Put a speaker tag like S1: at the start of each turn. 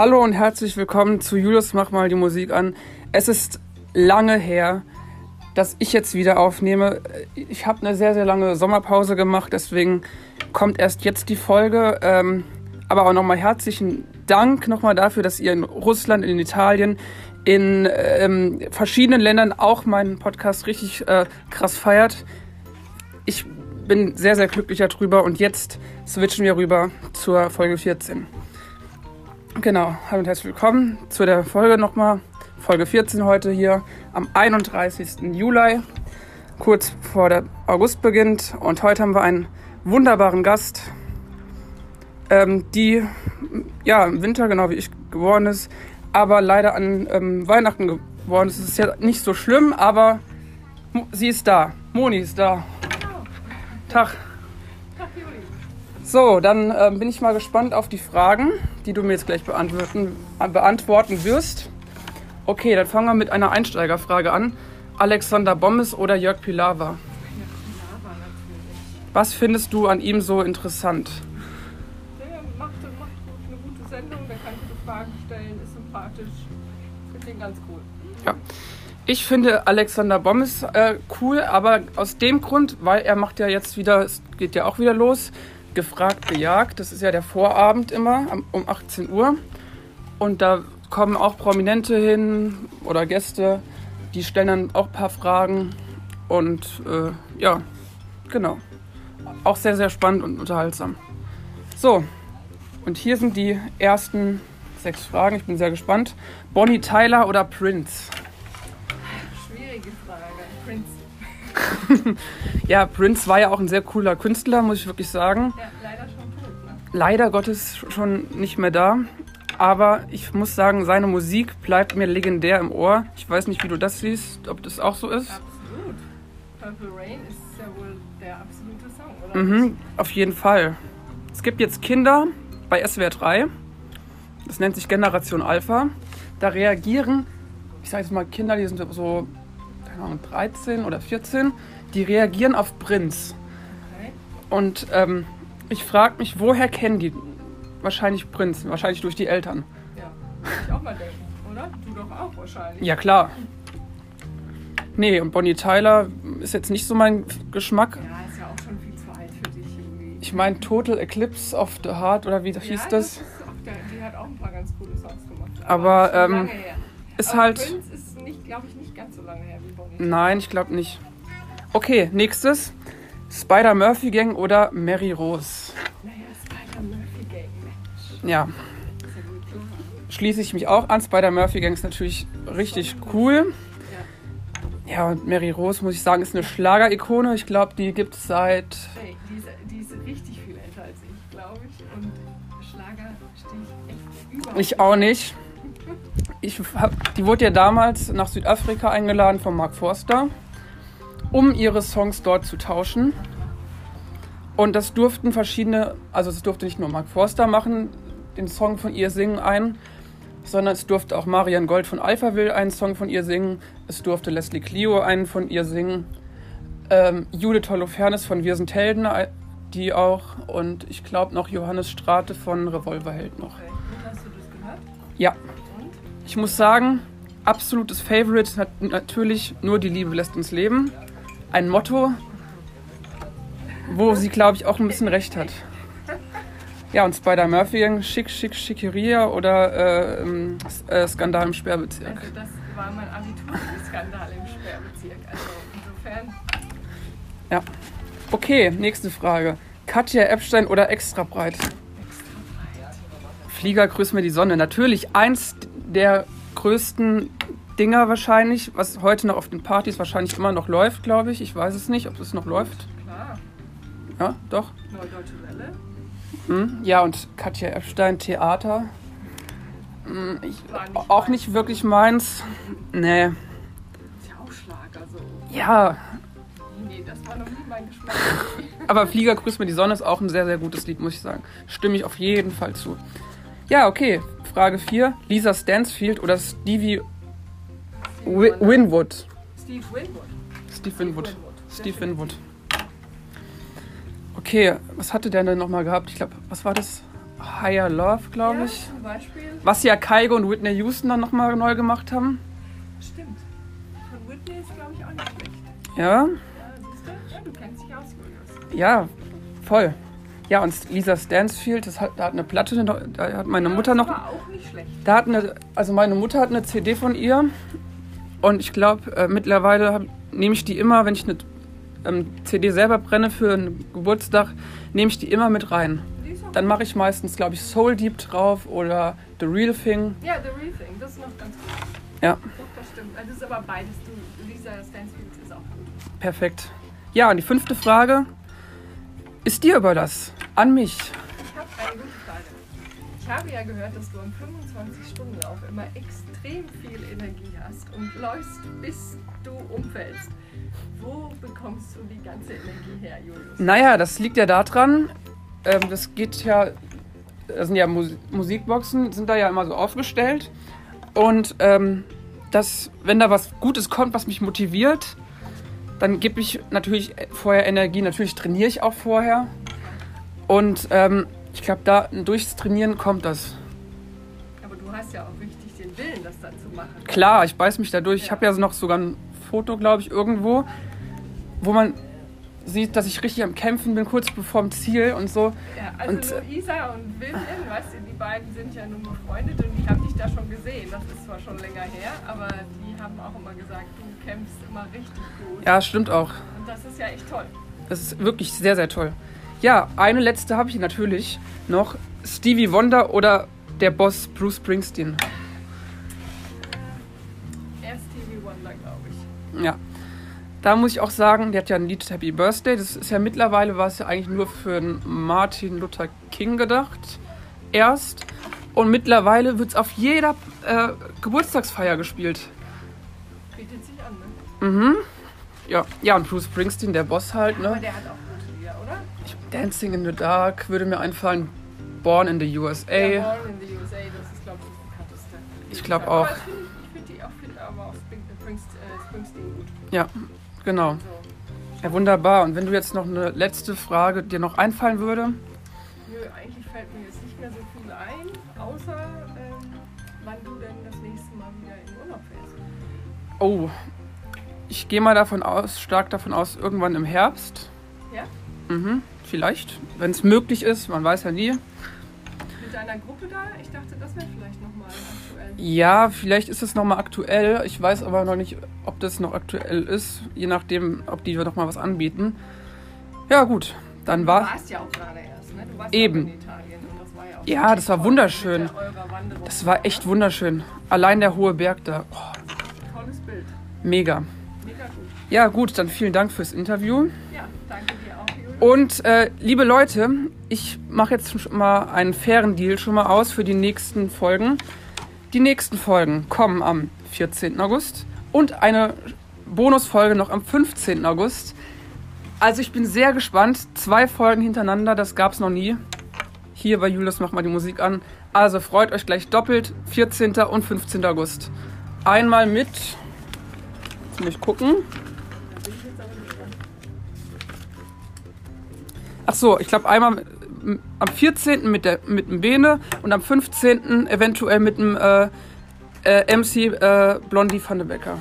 S1: Hallo und herzlich willkommen zu Julius Mach mal die Musik an. Es ist lange her, dass ich jetzt wieder aufnehme. Ich habe eine sehr, sehr lange Sommerpause gemacht, deswegen kommt erst jetzt die Folge. Ähm, aber auch nochmal herzlichen Dank nochmal dafür, dass ihr in Russland, in Italien, in ähm, verschiedenen Ländern auch meinen Podcast richtig äh, krass feiert. Ich bin sehr, sehr glücklich darüber und jetzt switchen wir rüber zur Folge 14. Genau, hallo und herzlich willkommen zu der Folge nochmal. Folge 14 heute hier am 31. Juli, kurz vor der August beginnt. Und heute haben wir einen wunderbaren Gast, ähm, die ja im Winter, genau wie ich, geworden ist, aber leider an ähm, Weihnachten geworden ist. Es ist ja nicht so schlimm, aber sie ist da. Moni ist da. Tag. So, dann ähm, bin ich mal gespannt auf die Fragen, die du mir jetzt gleich beantworten, beantworten wirst. Okay, dann fangen wir mit einer Einsteigerfrage an. Alexander Bommes oder Jörg Pilawa? Was findest du an ihm so interessant?
S2: Der macht, macht eine gute Sendung, der kann gute Fragen stellen, ist sympathisch. Ich finde ihn ganz cool.
S1: Ja. Ich finde Alexander Bommes äh, cool, aber aus dem Grund, weil er macht ja jetzt wieder, es geht ja auch wieder los, gefragt, bejagt. Das ist ja der Vorabend immer um 18 Uhr. Und da kommen auch Prominente hin oder Gäste, die stellen dann auch ein paar Fragen. Und äh, ja, genau. Auch sehr, sehr spannend und unterhaltsam. So, und hier sind die ersten sechs Fragen. Ich bin sehr gespannt. Bonnie Tyler oder Prince? ja, Prince war ja auch ein sehr cooler Künstler, muss ich wirklich sagen.
S2: Ja, leider schon tot, ne?
S1: Leider Gottes schon nicht mehr da. Aber ich muss sagen, seine Musik bleibt mir legendär im Ohr. Ich weiß nicht, wie du das siehst, ob das auch so ist.
S2: Absolut. Purple Rain ist ja wohl der absolute Song, oder?
S1: Mhm, auf jeden Fall. Es gibt jetzt Kinder bei SWR 3. Das nennt sich Generation Alpha. Da reagieren, ich sage jetzt mal Kinder, die sind so keine Ahnung, 13 oder 14, die reagieren auf Prinz.
S2: Okay.
S1: Und ähm, ich frage mich, woher kennen die wahrscheinlich Prinz? Wahrscheinlich durch die Eltern.
S2: Ja, ich auch mal denken, oder? Du doch auch wahrscheinlich.
S1: Ja, klar. Nee, und Bonnie Tyler ist jetzt nicht so mein Geschmack.
S2: Ja, ist ja auch schon viel zu alt für dich irgendwie.
S1: Ich meine Total Eclipse of the Heart oder wie hieß
S2: ja,
S1: das?
S2: ist auch der, die hat auch ein paar ganz coole Songs gemacht.
S1: Aber,
S2: schon
S1: ähm,
S2: lange her.
S1: Ist
S2: Aber
S1: halt-
S2: Prince ist, nicht, glaube ich, nicht ganz so lange her wie Bonnie.
S1: Nein, ich glaube nicht. Okay, nächstes. Spider Murphy Gang oder Mary Rose?
S2: Naja, Spider Murphy Gang, Mensch.
S1: Ja, schließe ich mich auch an. Spider Murphy Gang ist natürlich richtig cool.
S2: Ja.
S1: Ja, und Mary Rose, muss ich sagen, ist eine Schlagerikone. Ich glaube, die gibt es seit.
S2: Ey, die ist, die ist richtig viel älter als ich, glaube ich. Und Schlager stehe ich echt überhaupt
S1: Ich auch nicht. Ich hab, die wurde ja damals nach Südafrika eingeladen von Mark Forster, um ihre Songs dort zu tauschen. Und das durften verschiedene, also es durfte nicht nur Mark Forster machen, den Song von ihr singen ein, sondern es durfte auch Marian Gold von Alphaville einen Song von ihr singen, es durfte Leslie Clio einen von ihr singen, ähm, Judith Holofernes von Wir sind Helden, äh, die auch, und ich glaube noch Johannes Strate von Revolverheld noch.
S2: Okay. Hast du das gehört?
S1: Ja? Ich muss sagen, absolutes Favorite hat natürlich nur die Liebe lässt uns leben. Ein Motto, wo sie, glaube ich, auch ein bisschen recht hat. Ja, und Spider Murphy, Schick, Schick, Schickeria oder äh, ähm, äh, Skandal im Sperrbezirk.
S2: Also das war mein Abiturskandal im Sperrbezirk. Also insofern,
S1: Ja. Okay, nächste Frage. Katja Epstein oder extra breit? Flieger grüßt mir die Sonne. Natürlich eins der größten Dinger wahrscheinlich, was heute noch auf den Partys wahrscheinlich immer noch läuft, glaube ich. Ich weiß es nicht, ob es noch läuft.
S2: klar,
S1: Ja, doch.
S2: Neudeutsche Welle.
S1: Hm. Ja, und Katja Epstein, Theater. Hm, Ich,
S2: nicht
S1: auch nicht wirklich meins. Nee.
S2: Ist ja auch Schlager so.
S1: Ja,
S2: Nee, das war noch nie mein Geschmack.
S1: aber Flieger grüßt mir die Sonne ist auch ein sehr, sehr gutes Lied, muss ich sagen. Stimme ich auf jeden Fall zu. Ja, okay. Frage 4. Lisa Stansfield oder Stevie Wi- Winwood?
S2: Steve Winwood.
S1: Steve Winwood.
S2: Winwood.
S1: Steve Winwood. Okay, was hatte der denn nochmal gehabt? Ich glaube, was war das? Higher Love, glaube
S2: Ja,
S1: ich.
S2: zum Beispiel.
S1: Was ja Kaigo und Whitney Houston dann nochmal neu gemacht haben.
S2: Stimmt. Von Whitney ist, glaube ich, auch nicht schlecht.
S1: Ja,
S2: Ja, siehst du? Ja, du kennst dich aus, Julius.
S1: ja, voll. Ja, und Lisa Stansfield, das hat, da hat eine Platte, da hat meine Mutter
S2: ja,
S1: noch.
S2: Das war auch nicht schlecht.
S1: Da hat eine, also meine Mutter hat eine CD von ihr und ich glaube, äh, mittlerweile hab, nehme ich die immer, wenn ich eine ähm, CD selber brenne für einen Geburtstag, nehme ich die immer mit rein. Dann mache ich meistens, glaube ich, Soul Deep drauf oder The Real Thing.
S2: Ja, The Real Thing, das ist noch ganz gut.
S1: Ja,
S2: Doch, das stimmt. Das ist aber beides. Du, Lisa Stansfield ist auch gut.
S1: perfekt. Ja, und die fünfte Frage ist dir über das, an mich.
S2: Ich habe eine gute Frage. Ich habe ja gehört, dass du im 25-Stunden-Lauf immer extrem viel Energie hast und läufst, bis du umfällst. Wo bekommst du die ganze Energie her, Julius?
S1: Naja, das liegt ja daran, ähm, das geht ja, das sind ja Mus Musikboxen, sind da ja immer so aufgestellt. Und ähm, das, wenn da was Gutes kommt, was mich motiviert, dann gebe ich natürlich vorher Energie. Natürlich trainiere ich auch vorher. Und ähm, ich glaube, da durchs Trainieren kommt das.
S2: Aber du hast ja auch richtig den Willen, das dann zu machen.
S1: Klar, ich beiß mich da durch. Ich habe ja noch sogar ein Foto, glaube ich, irgendwo, wo man sieht, dass ich richtig am Kämpfen bin, kurz bevor dem Ziel und so.
S2: Ja, also
S1: Und-
S2: Luisa und Vivian, weißt du, die beiden sind ja nun befreundet und ich habe dich da schon gesehen. Das ist zwar schon länger her, aber die haben auch immer gesagt, du kämpfst immer richtig gut.
S1: Ja, stimmt auch.
S2: Und das ist ja echt toll.
S1: Das ist wirklich sehr, sehr toll. Ja, eine letzte habe ich natürlich noch. Stevie Wonder oder der Boss Bruce Springsteen.
S2: Er Stevie Wonder, glaube ich.
S1: Ja. Da muss ich auch sagen, der hat ja ein Lied Happy Birthday. Das ist ja mittlerweile, war es ja eigentlich nur für Martin Luther King gedacht. Erst. Und mittlerweile wird es auf jeder äh, Geburtstagsfeier gespielt.
S2: Bietet sich an, ne?
S1: Mhm. Ja. ja, und Bruce Springsteen, der Boss halt,
S2: Aber
S1: ne?
S2: der hat auch
S1: Dancing in the Dark würde mir einfallen. Born in the USA.
S2: Ja, Born in the USA, das ist, glaube ich, das bekannteste.
S1: Ich glaub
S2: Aber
S1: auch.
S2: Ich finde find die auch find aber auch Springs, äh, Springsteen gut.
S1: Ja, genau.
S2: So.
S1: Ja, wunderbar. Und wenn du jetzt noch eine letzte Frage dir noch einfallen würde?
S2: Nö, eigentlich fällt mir jetzt nicht mehr so viel ein, außer ähm, wann du denn das nächste Mal wieder in Urlaub fährst.
S1: Oh, ich gehe mal davon aus, stark davon aus, irgendwann im Herbst.
S2: Ja?
S1: Mhm, vielleicht, wenn es möglich ist, man weiß ja nie.
S2: Mit deiner Gruppe da? Ich dachte, das wäre vielleicht nochmal aktuell.
S1: Ja, vielleicht ist es nochmal aktuell. Ich weiß aber noch nicht, ob das noch aktuell ist, je nachdem, ob die noch mal was anbieten. Ja, gut, dann
S2: Du
S1: war.
S2: warst ja auch gerade erst, ne? Du warst
S1: Eben.
S2: Ja, in Italien und das war ja auch
S1: Ja, das war wunderschön. Das war echt wunderschön. Allein der hohe Berg da. Oh,
S2: Tolles Bild.
S1: mega.
S2: Mega gut.
S1: Ja, gut, dann vielen Dank fürs Interview.
S2: Ja, danke dir auch.
S1: Und äh, liebe Leute, ich mache jetzt schon mal einen fairen Deal schon mal aus für die nächsten Folgen. Die nächsten Folgen kommen am 14. August und eine Bonusfolge noch am 15. August. Also ich bin sehr gespannt. Zwei Folgen hintereinander, das gab es noch nie. Hier bei Julius macht mal die Musik an. Also freut euch gleich doppelt, 14. und 15. August. Einmal mit, jetzt muss ich gucken. Ach so, ich glaube einmal am 14. mit, der, mit dem Bene und am 15. eventuell mit dem äh, äh, MC äh, Blondie van de Becker.